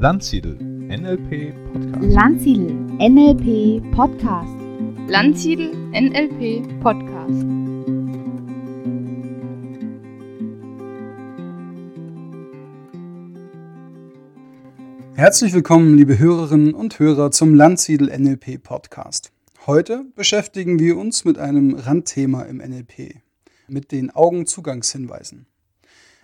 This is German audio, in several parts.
Landsiedel NLP Podcast. Landsiedel NLP Podcast. Landsiedel NLP Podcast. Herzlich willkommen, liebe Hörerinnen und Hörer, zum Landsiedel NLP Podcast. Heute beschäftigen wir uns mit einem Randthema im NLP, mit den Augenzugangshinweisen.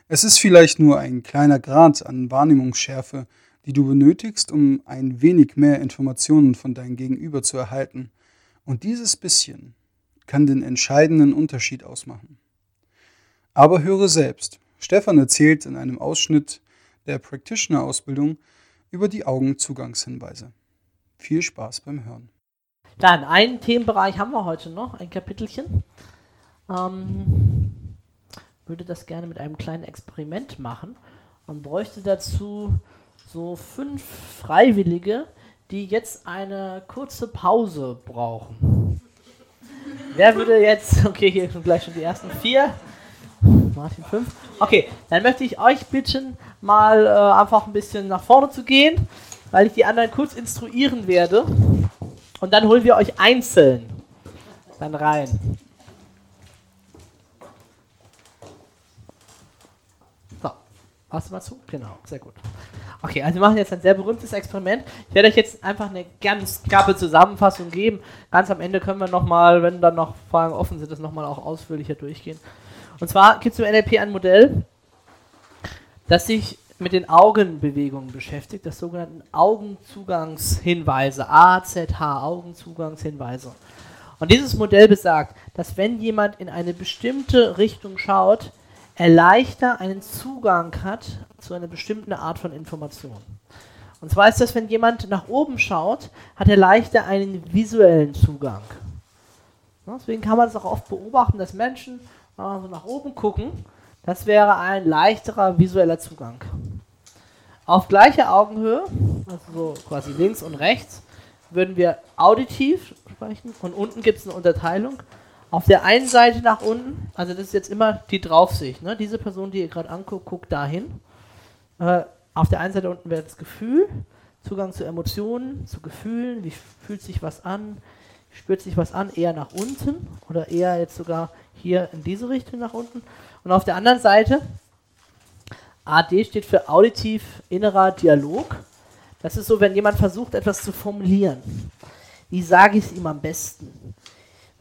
Es ist vielleicht nur ein kleiner Grad an Wahrnehmungsschärfe, die du benötigst, um ein wenig mehr Informationen von deinem Gegenüber zu erhalten. Und dieses bisschen kann den entscheidenden Unterschied ausmachen. Aber höre selbst. Stefan erzählt in einem Ausschnitt der Practitioner-Ausbildung über die Augenzugangshinweise. Viel Spaß beim Hören. Dann, einen Themenbereich haben wir heute noch, ein Kapitelchen. Ähm, würde das gerne mit einem kleinen Experiment machen und bräuchte dazu so fünf Freiwillige, die jetzt eine kurze Pause brauchen. Wer würde jetzt, okay, hier sind gleich schon die ersten vier. Martin fünf. Okay, dann möchte ich euch bitten, mal äh, einfach ein bisschen nach vorne zu gehen, weil ich die anderen kurz instruieren werde. Und dann holen wir euch einzeln dann rein. Hast du mal zu? Genau, sehr gut. Okay, also wir machen jetzt ein sehr berühmtes Experiment. Ich werde euch jetzt einfach eine ganz knappe Zusammenfassung geben. Ganz am Ende können wir nochmal, wenn dann noch Fragen offen sind, das nochmal auch ausführlicher durchgehen. Und zwar gibt es im NLP ein Modell, das sich mit den Augenbewegungen beschäftigt, das sogenannten Augenzugangshinweise, AZH, Augenzuganghinweise. Und dieses Modell besagt, dass wenn jemand in eine bestimmte Richtung schaut, leichter einen Zugang hat zu einer bestimmten Art von Information. Und zwar ist das, wenn jemand nach oben schaut, hat er leichter einen visuellen Zugang. Deswegen kann man es auch oft beobachten, dass Menschen also nach oben gucken. Das wäre ein leichterer visueller Zugang. Auf gleicher Augenhöhe, also so quasi links und rechts, würden wir auditiv sprechen und unten gibt es eine Unterteilung auf der einen Seite nach unten, also das ist jetzt immer die Draufsicht, ne? diese Person, die ihr gerade anguckt, guckt dahin. Äh, auf der einen Seite unten wäre das Gefühl, Zugang zu Emotionen, zu Gefühlen, wie fühlt sich was an, spürt sich was an, eher nach unten oder eher jetzt sogar hier in diese Richtung nach unten. Und auf der anderen Seite, AD steht für auditiv innerer Dialog. Das ist so, wenn jemand versucht, etwas zu formulieren. Wie sage ich es ihm am besten?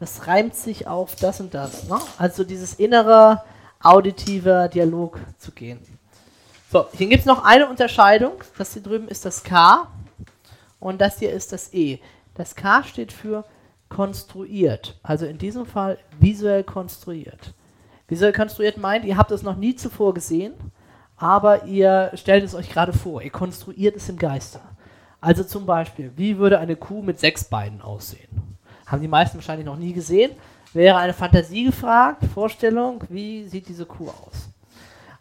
Das reimt sich auf das und das. Ne? Also dieses innere auditive Dialog zu gehen. So, hier gibt es noch eine Unterscheidung. Das hier drüben ist das K und das hier ist das E. Das K steht für konstruiert. Also in diesem Fall visuell konstruiert. Visuell konstruiert meint, ihr habt es noch nie zuvor gesehen, aber ihr stellt es euch gerade vor. Ihr konstruiert es im Geiste. Also zum Beispiel, wie würde eine Kuh mit sechs Beinen aussehen? Haben die meisten wahrscheinlich noch nie gesehen, wäre eine Fantasie gefragt, Vorstellung, wie sieht diese Kuh aus.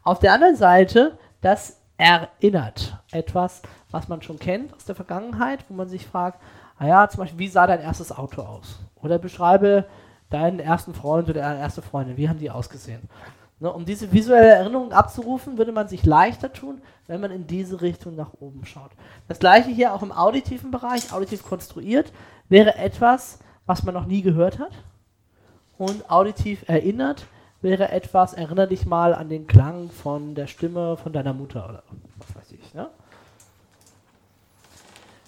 Auf der anderen Seite, das erinnert etwas, was man schon kennt aus der Vergangenheit, wo man sich fragt, naja, zum Beispiel, wie sah dein erstes Auto aus? Oder beschreibe deinen ersten Freund oder deine erste Freundin, wie haben die ausgesehen? Ne, um diese visuelle Erinnerung abzurufen, würde man sich leichter tun, wenn man in diese Richtung nach oben schaut. Das gleiche hier auch im auditiven Bereich, auditiv konstruiert, wäre etwas, was man noch nie gehört hat. Und auditiv erinnert wäre etwas, erinnere dich mal an den Klang von der Stimme von deiner Mutter oder was weiß ich. Ne?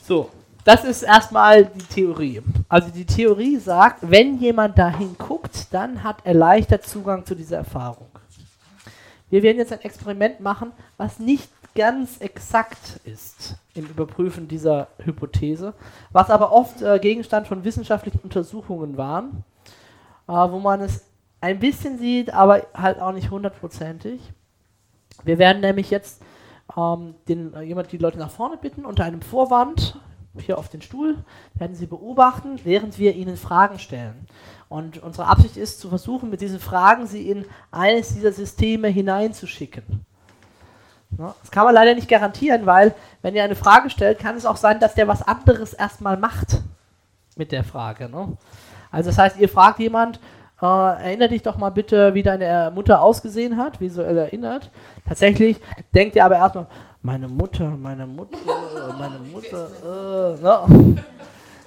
So, das ist erstmal die Theorie. Also die Theorie sagt, wenn jemand dahin guckt, dann hat er leichter Zugang zu dieser Erfahrung. Wir werden jetzt ein Experiment machen, was nicht ganz exakt ist im Überprüfen dieser Hypothese, was aber oft äh, Gegenstand von wissenschaftlichen Untersuchungen waren, äh, wo man es ein bisschen sieht, aber halt auch nicht hundertprozentig. Wir werden nämlich jetzt ähm, den, äh, jemand die Leute nach vorne bitten, unter einem Vorwand, hier auf den Stuhl, werden sie beobachten, während wir ihnen Fragen stellen. Und unsere Absicht ist, zu versuchen, mit diesen Fragen sie in eines dieser Systeme hineinzuschicken. Ne? Das kann man leider nicht garantieren, weil wenn ihr eine Frage stellt, kann es auch sein, dass der was anderes erstmal macht mit der Frage. Ne? Also das heißt, ihr fragt jemand, Äh, erinnere dich doch mal bitte, wie deine Mutter ausgesehen hat, visuell erinnert. Tatsächlich denkt ihr aber erstmal, meine Mutter, meine Mutter, meine Mutter, äh, ne?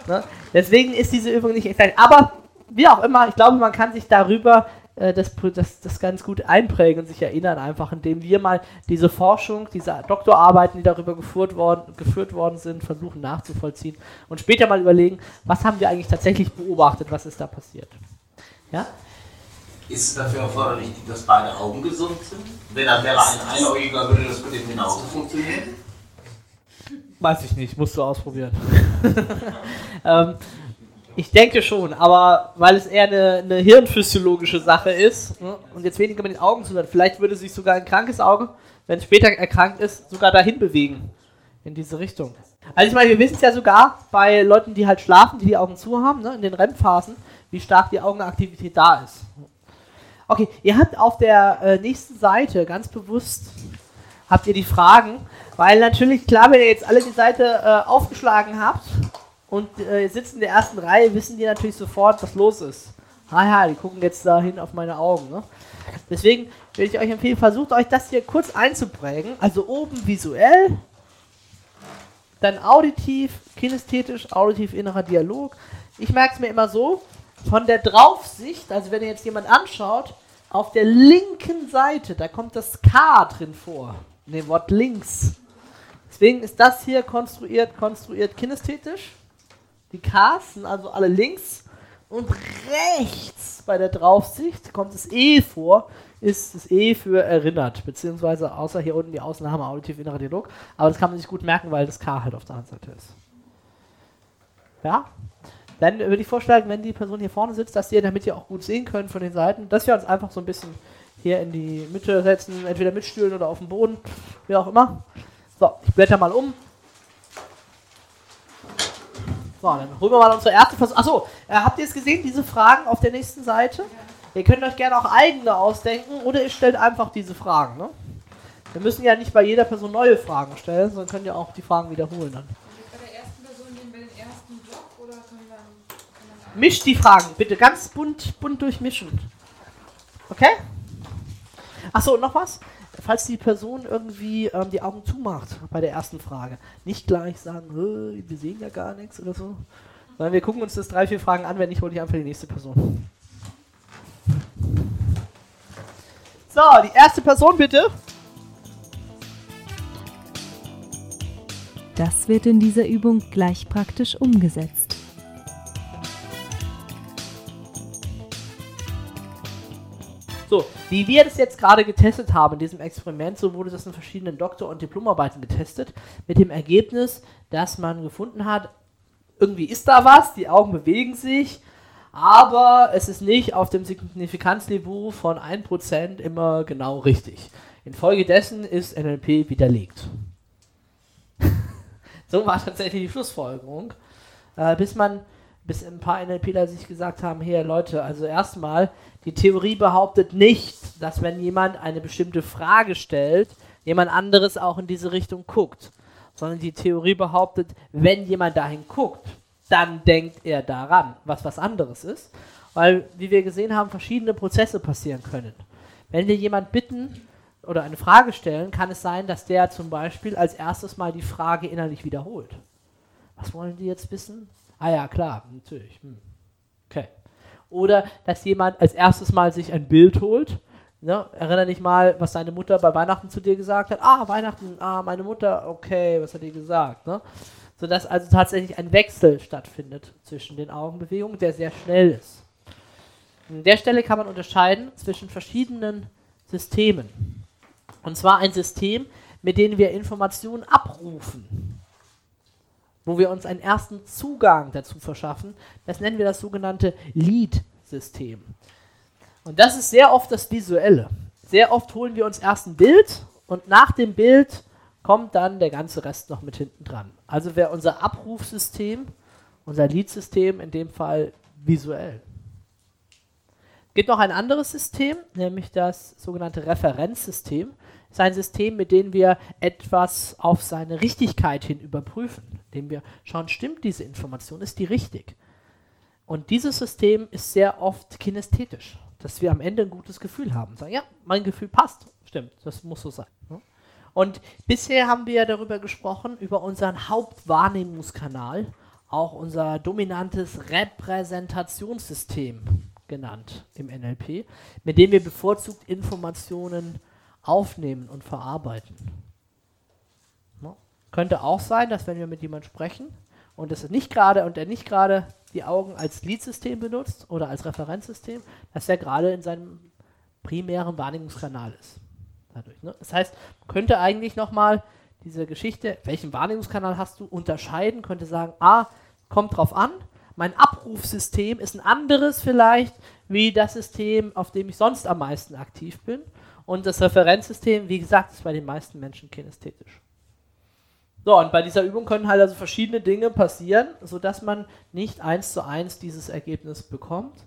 ne? Deswegen ist diese Übung nicht exakt. Aber wie auch immer, ich glaube, man kann sich darüber äh, das, das, das ganz gut einprägen und sich erinnern, einfach indem wir mal diese Forschung, diese Doktorarbeiten, die darüber geführt worden, geführt worden sind, versuchen nachzuvollziehen und später mal überlegen, was haben wir eigentlich tatsächlich beobachtet, was ist da passiert. Ja? Ist es dafür erforderlich, dass beide Augen gesund sind? Wenn er wäre ein Einäugiger, würde das mit dem genauso funktionieren? Weiß ich nicht, musst du ausprobieren. ähm, ich denke schon, aber weil es eher eine, eine hirnphysiologische Sache ist ne, und jetzt weniger mit den Augen zu tun vielleicht würde sich sogar ein krankes Auge, wenn es später erkrankt ist, sogar dahin bewegen. In diese Richtung. Also ich meine, wir wissen es ja sogar bei Leuten, die halt schlafen, die die Augen zu haben, ne, in den REM-Phasen, wie stark die Augenaktivität da ist. Okay, ihr habt auf der äh, nächsten Seite ganz bewusst habt ihr die Fragen, weil natürlich klar, wenn ihr jetzt alle die Seite äh, aufgeschlagen habt und äh, sitzen in der ersten Reihe, wissen die natürlich sofort, was los ist. Haha, die gucken jetzt dahin auf meine Augen. Ne? Deswegen würde ich euch empfehlen, versucht euch das hier kurz einzuprägen. Also oben visuell, dann auditiv, kinästhetisch, auditiv innerer Dialog. Ich merke es mir immer so, von der Draufsicht, also wenn ihr jetzt jemand anschaut, auf der linken Seite, da kommt das K drin vor, in dem Wort links. Deswegen ist das hier konstruiert, konstruiert kinästhetisch. Die Ks sind also alle links und rechts bei der Draufsicht kommt das E vor, ist das E für erinnert, beziehungsweise außer hier unten die Ausnahme auditiv innerer Dialog, aber das kann man sich gut merken, weil das K halt auf der anderen Seite ist. Ja? Dann würde ich vorschlagen, wenn die Person hier vorne sitzt, dass ihr, damit ihr auch gut sehen könnt von den Seiten, dass wir uns einfach so ein bisschen hier in die Mitte setzen, entweder mit Stühlen oder auf dem Boden, wie auch immer. So, ich blätter mal um. So, dann holen wir mal unsere erste Versuch. Achso, äh, habt ihr es gesehen, diese Fragen auf der nächsten Seite? Ihr könnt euch gerne auch eigene ausdenken oder ihr stellt einfach diese Fragen. Ne? Wir müssen ja nicht bei jeder Person neue Fragen stellen, sondern könnt ihr auch die Fragen wiederholen dann. Mischt die Fragen, bitte ganz bunt, bunt durchmischen. Okay? Achso, noch was? Falls die Person irgendwie ähm, die Augen zumacht bei der ersten Frage, nicht gleich sagen, wir sehen ja gar nichts oder so, sondern wir gucken uns das drei, vier Fragen an, wenn nicht, hole ich einfach die nächste Person. So, die erste Person bitte. Das wird in dieser Übung gleich praktisch umgesetzt. So, wie wir das jetzt gerade getestet haben in diesem Experiment, so wurde das in verschiedenen Doktor- und Diplomarbeiten getestet, mit dem Ergebnis, dass man gefunden hat, irgendwie ist da was, die Augen bewegen sich, aber es ist nicht auf dem Signifikanzniveau von 1% immer genau richtig. Infolgedessen ist NLP widerlegt. so war tatsächlich die Schlussfolgerung. Äh, bis man, bis ein paar NLPler sich gesagt haben, hey Leute, also erstmal, die Theorie behauptet nicht, dass wenn jemand eine bestimmte Frage stellt, jemand anderes auch in diese Richtung guckt, sondern die Theorie behauptet, wenn jemand dahin guckt, dann denkt er daran, was was anderes ist, weil, wie wir gesehen haben, verschiedene Prozesse passieren können. Wenn wir jemand bitten oder eine Frage stellen, kann es sein, dass der zum Beispiel als erstes mal die Frage innerlich wiederholt. Was wollen die jetzt wissen? Ah ja, klar, natürlich. Hm. Okay. Oder dass jemand als erstes mal sich ein Bild holt. Ne? Erinnere dich mal, was deine Mutter bei Weihnachten zu dir gesagt hat. Ah, Weihnachten, ah, meine Mutter, okay, was hat die gesagt? Ne? Sodass also tatsächlich ein Wechsel stattfindet zwischen den Augenbewegungen, der sehr schnell ist. An der Stelle kann man unterscheiden zwischen verschiedenen Systemen. Und zwar ein System, mit dem wir Informationen abrufen wo wir uns einen ersten Zugang dazu verschaffen. Das nennen wir das sogenannte Lead-System. Und das ist sehr oft das Visuelle. Sehr oft holen wir uns erst ein Bild und nach dem Bild kommt dann der ganze Rest noch mit hinten dran. Also wäre unser Abrufsystem, unser Lead-System in dem Fall visuell. Es gibt noch ein anderes System, nämlich das sogenannte Referenzsystem ist ein System, mit dem wir etwas auf seine Richtigkeit hin überprüfen. Indem wir schauen, stimmt diese Information, ist die richtig? Und dieses System ist sehr oft kinästhetisch, dass wir am Ende ein gutes Gefühl haben. Sagen, ja, mein Gefühl passt. Stimmt, das muss so sein. Ne? Und bisher haben wir darüber gesprochen, über unseren Hauptwahrnehmungskanal, auch unser dominantes Repräsentationssystem genannt im NLP, mit dem wir bevorzugt Informationen aufnehmen und verarbeiten. Könnte auch sein, dass wenn wir mit jemandem sprechen und es nicht gerade und er nicht gerade die Augen als Leadsystem benutzt oder als Referenzsystem, dass er gerade in seinem primären Wahrnehmungskanal ist. Dadurch, ne? Das heißt, könnte eigentlich nochmal diese Geschichte, welchen Wahrnehmungskanal hast du, unterscheiden, könnte sagen, ah, kommt drauf an, mein Abrufsystem ist ein anderes vielleicht wie das System, auf dem ich sonst am meisten aktiv bin. Und das Referenzsystem, wie gesagt, ist bei den meisten Menschen kinästhetisch. So, und bei dieser Übung können halt also verschiedene Dinge passieren, sodass man nicht eins zu eins dieses Ergebnis bekommt.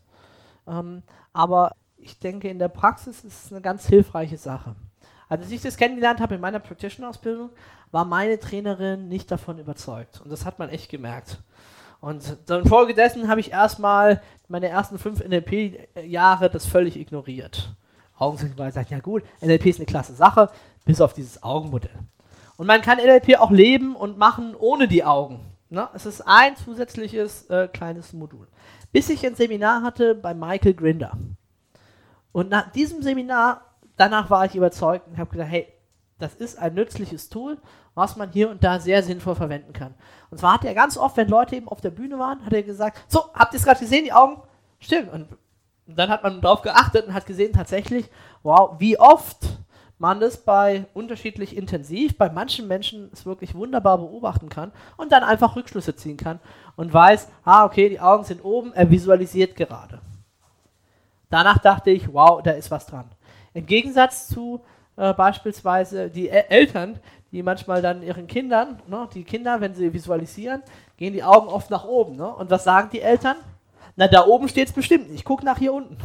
Ähm, aber ich denke, in der Praxis ist es eine ganz hilfreiche Sache. Als ich das kennengelernt habe in meiner Practitioner-Ausbildung, war meine Trainerin nicht davon überzeugt. Und das hat man echt gemerkt. Und infolgedessen habe ich erstmal meine ersten fünf NLP-Jahre das völlig ignoriert. Augensichtweise sagt, ja gut, NLP ist eine klasse Sache, bis auf dieses Augenmodell. Und man kann NLP auch leben und machen ohne die Augen. Ne? Es ist ein zusätzliches äh, kleines Modul. Bis ich ein Seminar hatte bei Michael Grinder. Und nach diesem Seminar, danach war ich überzeugt und habe gesagt, hey, das ist ein nützliches Tool, was man hier und da sehr sinnvoll verwenden kann. Und zwar hat er ganz oft, wenn Leute eben auf der Bühne waren, hat er gesagt, so, habt ihr es gerade gesehen, die Augen? Stimmt. Und dann hat man darauf geachtet und hat gesehen tatsächlich, wow, wie oft man das bei unterschiedlich intensiv, bei manchen Menschen es wirklich wunderbar beobachten kann und dann einfach Rückschlüsse ziehen kann und weiß, ah, okay, die Augen sind oben, er visualisiert gerade. Danach dachte ich, wow, da ist was dran. Im Gegensatz zu äh, beispielsweise die El Eltern, die manchmal dann ihren Kindern, ne, die Kinder, wenn sie visualisieren, gehen die Augen oft nach oben. Ne? Und was sagen die Eltern? Na, da oben steht es bestimmt. Ich gucke nach hier unten.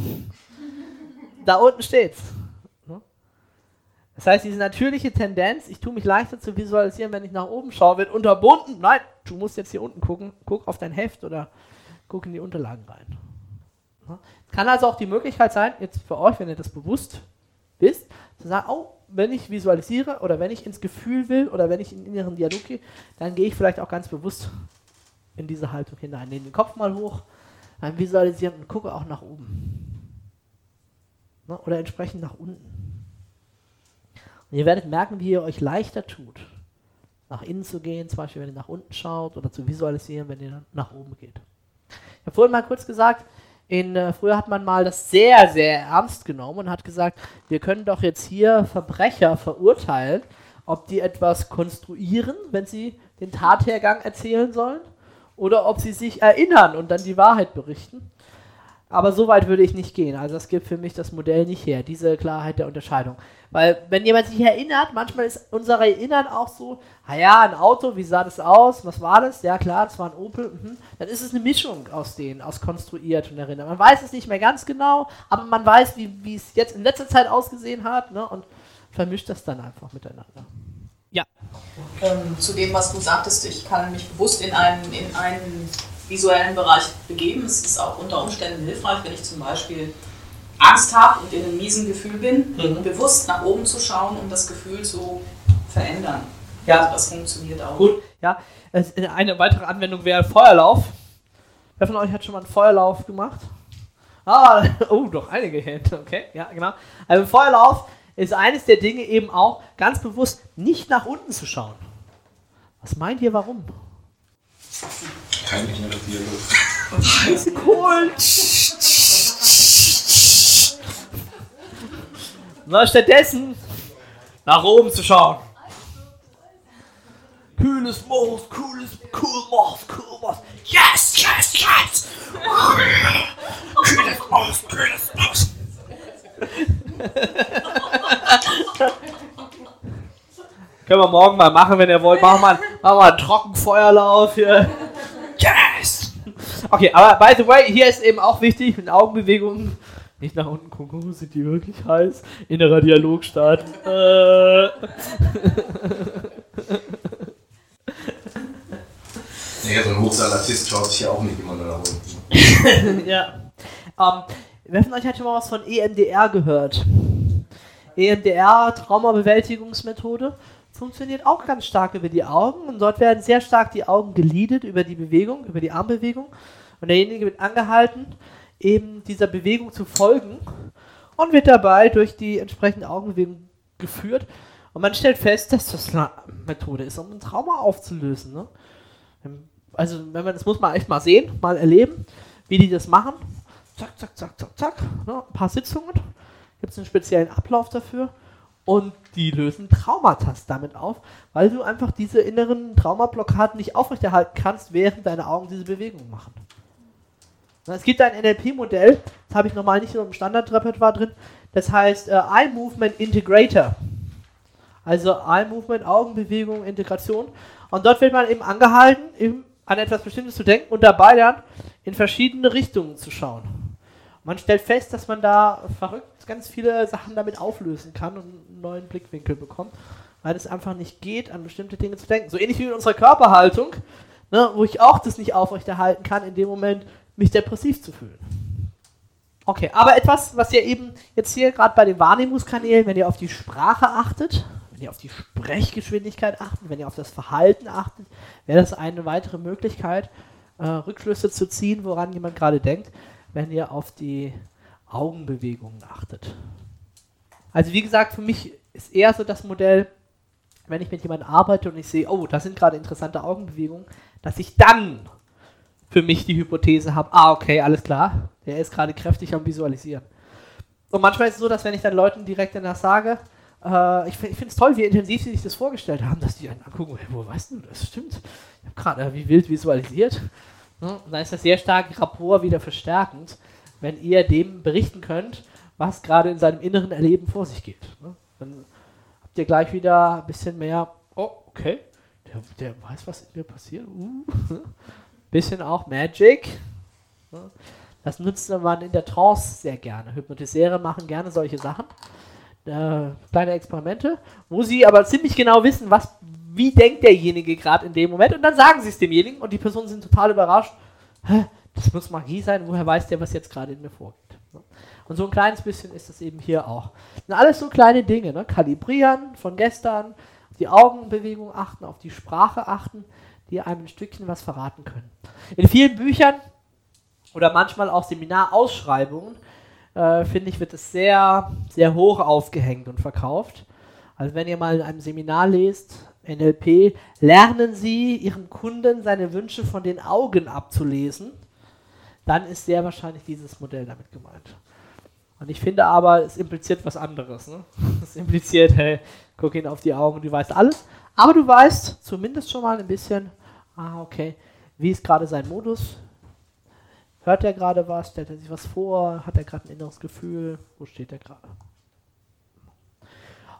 da unten steht's. Das heißt, diese natürliche Tendenz, ich tue mich leichter zu visualisieren, wenn ich nach oben schaue, wird unterbunden. Nein, du musst jetzt hier unten gucken. Guck auf dein Heft oder guck in die Unterlagen rein. Ne? Kann also auch die Möglichkeit sein, jetzt für euch, wenn ihr das bewusst wisst, zu sagen, oh, wenn ich visualisiere oder wenn ich ins Gefühl will oder wenn ich in den inneren Dialog gehe, dann gehe ich vielleicht auch ganz bewusst in diese Haltung hinein. Nehme den Kopf mal hoch, dann visualisieren und gucke auch nach oben. Oder entsprechend nach unten. Und ihr werdet merken, wie ihr euch leichter tut, nach innen zu gehen, zum Beispiel wenn ihr nach unten schaut oder zu visualisieren, wenn ihr nach oben geht. Ich habe vorhin mal kurz gesagt, in, äh, früher hat man mal das sehr, sehr ernst genommen und hat gesagt, wir können doch jetzt hier Verbrecher verurteilen, ob die etwas konstruieren, wenn sie den Tathergang erzählen sollen, oder ob sie sich erinnern und dann die Wahrheit berichten. Aber so weit würde ich nicht gehen. Also das gibt für mich das Modell nicht her, diese Klarheit der Unterscheidung. Weil wenn jemand sich erinnert, manchmal ist unser Erinnern auch so, ah ja, ein Auto, wie sah das aus, was war das? Ja klar, das war ein Opel. Mhm. Dann ist es eine Mischung aus denen, aus konstruiert und erinnert. Man weiß es nicht mehr ganz genau, aber man weiß, wie, wie es jetzt in letzter Zeit ausgesehen hat ne? und vermischt das dann einfach miteinander. Ja. Ähm, zu dem, was du sagtest, ich kann mich bewusst in einen, in einen visuellen Bereich begeben. Es ist auch unter Umständen hilfreich, wenn ich zum Beispiel Angst habe und in einem miesen Gefühl bin, mhm. bewusst nach oben zu schauen, um das Gefühl zu verändern. Ja. Also das funktioniert auch. Gut, ja. Eine weitere Anwendung wäre Feuerlauf. Wer von euch hat schon mal einen Feuerlauf gemacht? Ah, oh, doch einige Hände. Okay, ja, genau. Also Feuerlauf ist eines der Dinge eben auch ganz bewusst nicht nach unten zu schauen. Was meint ihr, warum? Kein innerer Dialog. Cool. Na, stattdessen nach oben zu schauen. Kühles Moos, cooles, cool Moos, cool Moos. Yes, yes, yes! Kühles Moos, kühles Moos. Können wir morgen mal machen, wenn ihr wollt. Machen wir, machen wir einen Trockenfeuerlauf hier. Okay, aber by the way, hier ist eben auch wichtig mit Augenbewegungen. Nicht nach unten gucken, oh, sind die wirklich heiß? Innerer Dialog starten. Äh. Ja, so ein Hochsalatist schaut sich ja auch nicht immer nur nach unten. ja. Ähm, wer von euch hat schon mal was von EMDR gehört? EMDR, Traumabewältigungsmethode, funktioniert auch ganz stark über die Augen und dort werden sehr stark die Augen geleadet über die Bewegung, über die Armbewegung und derjenige wird angehalten, eben dieser Bewegung zu folgen und wird dabei durch die entsprechende Augenbewegung geführt und man stellt fest, dass das eine Methode ist, um ein Trauma aufzulösen. Ne? Also, wenn man das muss man echt mal sehen, mal erleben, wie die das machen. Zack, zack, zack, zack, zack. Ne? Ein paar Sitzungen. Gibt es einen speziellen Ablauf dafür. Und die lösen Traumata damit auf, weil du einfach diese inneren Traumablockaden nicht aufrechterhalten kannst, während deine Augen diese Bewegung machen. Es gibt ein NLP-Modell, das habe ich normal nicht nur im Standardrepertoire drin, das heißt äh, Eye Movement Integrator. Also Eye Movement, Augenbewegung, Integration. Und dort wird man eben angehalten, eben an etwas Bestimmtes zu denken und dabei dann in verschiedene Richtungen zu schauen. Man stellt fest, dass man da verrückt ganz viele Sachen damit auflösen kann und einen neuen Blickwinkel bekommt, weil es einfach nicht geht, an bestimmte Dinge zu denken. So ähnlich wie mit unserer Körperhaltung, ne, wo ich auch das nicht aufrechterhalten kann, in dem Moment mich depressiv zu fühlen. Okay, aber etwas, was ihr eben jetzt hier gerade bei den Wahrnehmungskanälen, wenn ihr auf die Sprache achtet, wenn ihr auf die Sprechgeschwindigkeit achtet, wenn ihr auf das Verhalten achtet, wäre das eine weitere Möglichkeit, äh, Rückschlüsse zu ziehen, woran jemand gerade denkt, wenn ihr auf die Augenbewegungen achtet. Also wie gesagt, für mich ist eher so das Modell, wenn ich mit jemandem arbeite und ich sehe, oh, da sind gerade interessante Augenbewegungen, dass ich dann für mich die Hypothese habe, ah, okay, alles klar, der ist gerade kräftig am Visualisieren. Und manchmal ist es so, dass wenn ich dann Leuten direkt danach sage, äh, ich finde es toll, wie intensiv sie sich das vorgestellt haben, dass die einen angucken, hey, wo weißt du, das stimmt. Ich habe gerade äh, wie wild visualisiert. Und dann ist das sehr stark Rapport wieder verstärkend, wenn ihr dem berichten könnt, was gerade in seinem inneren Erleben vor sich geht. Ne? Dann habt ihr gleich wieder ein bisschen mehr, oh, okay, der, der weiß, was in mir passiert. Uh. Bisschen auch Magic. Ne? Das nutzt man in der Trance sehr gerne. Hypnotiseure machen gerne solche Sachen äh, kleine Experimente, wo sie aber ziemlich genau wissen, was, wie denkt derjenige gerade in dem Moment und dann sagen sie es demjenigen und die Personen sind total überrascht. Das muss Magie sein, woher weiß der, was jetzt gerade in mir vorgeht. Und so ein kleines bisschen ist das eben hier auch. Sind alles so kleine Dinge, ne? kalibrieren von gestern, auf die Augenbewegung achten, auf die Sprache achten, die einem ein Stückchen was verraten können. In vielen Büchern oder manchmal auch Seminarausschreibungen äh, finde ich, wird es sehr, sehr hoch aufgehängt und verkauft. Also wenn ihr mal in einem Seminar lest, NLP, lernen Sie Ihrem Kunden seine Wünsche von den Augen abzulesen, dann ist sehr wahrscheinlich dieses Modell damit gemeint. Und ich finde aber, es impliziert was anderes. Ne? Es impliziert, hey, guck ihn auf die Augen, du weißt alles. Aber du weißt zumindest schon mal ein bisschen, ah, okay, wie ist gerade sein Modus, Hört er gerade was? Stellt er sich was vor? Hat er gerade ein inneres Gefühl? Wo steht er gerade?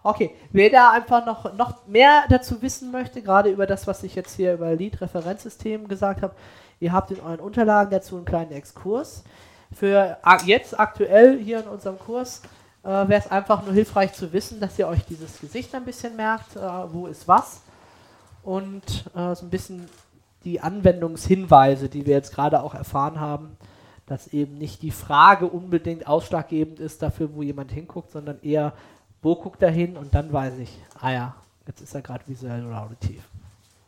Okay, wer da einfach noch, noch mehr dazu wissen möchte, gerade über das, was ich jetzt hier über Lead-Referenzsystem gesagt habe, ihr habt in euren Unterlagen dazu einen kleinen Exkurs. Für jetzt aktuell hier in unserem Kurs äh, wäre es einfach nur hilfreich zu wissen, dass ihr euch dieses Gesicht ein bisschen merkt, äh, wo ist was und äh, so ein bisschen die Anwendungshinweise, die wir jetzt gerade auch erfahren haben, dass eben nicht die Frage unbedingt ausschlaggebend ist dafür, wo jemand hinguckt, sondern eher, wo guckt er hin und dann weiß ich, ah ja, jetzt ist er gerade visuell oder auditiv.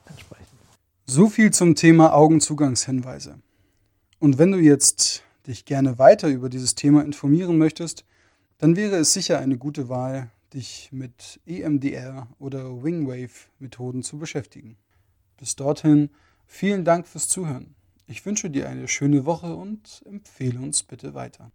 Entsprechend. So viel zum Thema Augenzugangshinweise. Und wenn du jetzt dich gerne weiter über dieses Thema informieren möchtest, dann wäre es sicher eine gute Wahl, dich mit EMDR oder Wingwave-Methoden zu beschäftigen. Bis dorthin Vielen Dank fürs Zuhören. Ich wünsche dir eine schöne Woche und empfehle uns bitte weiter.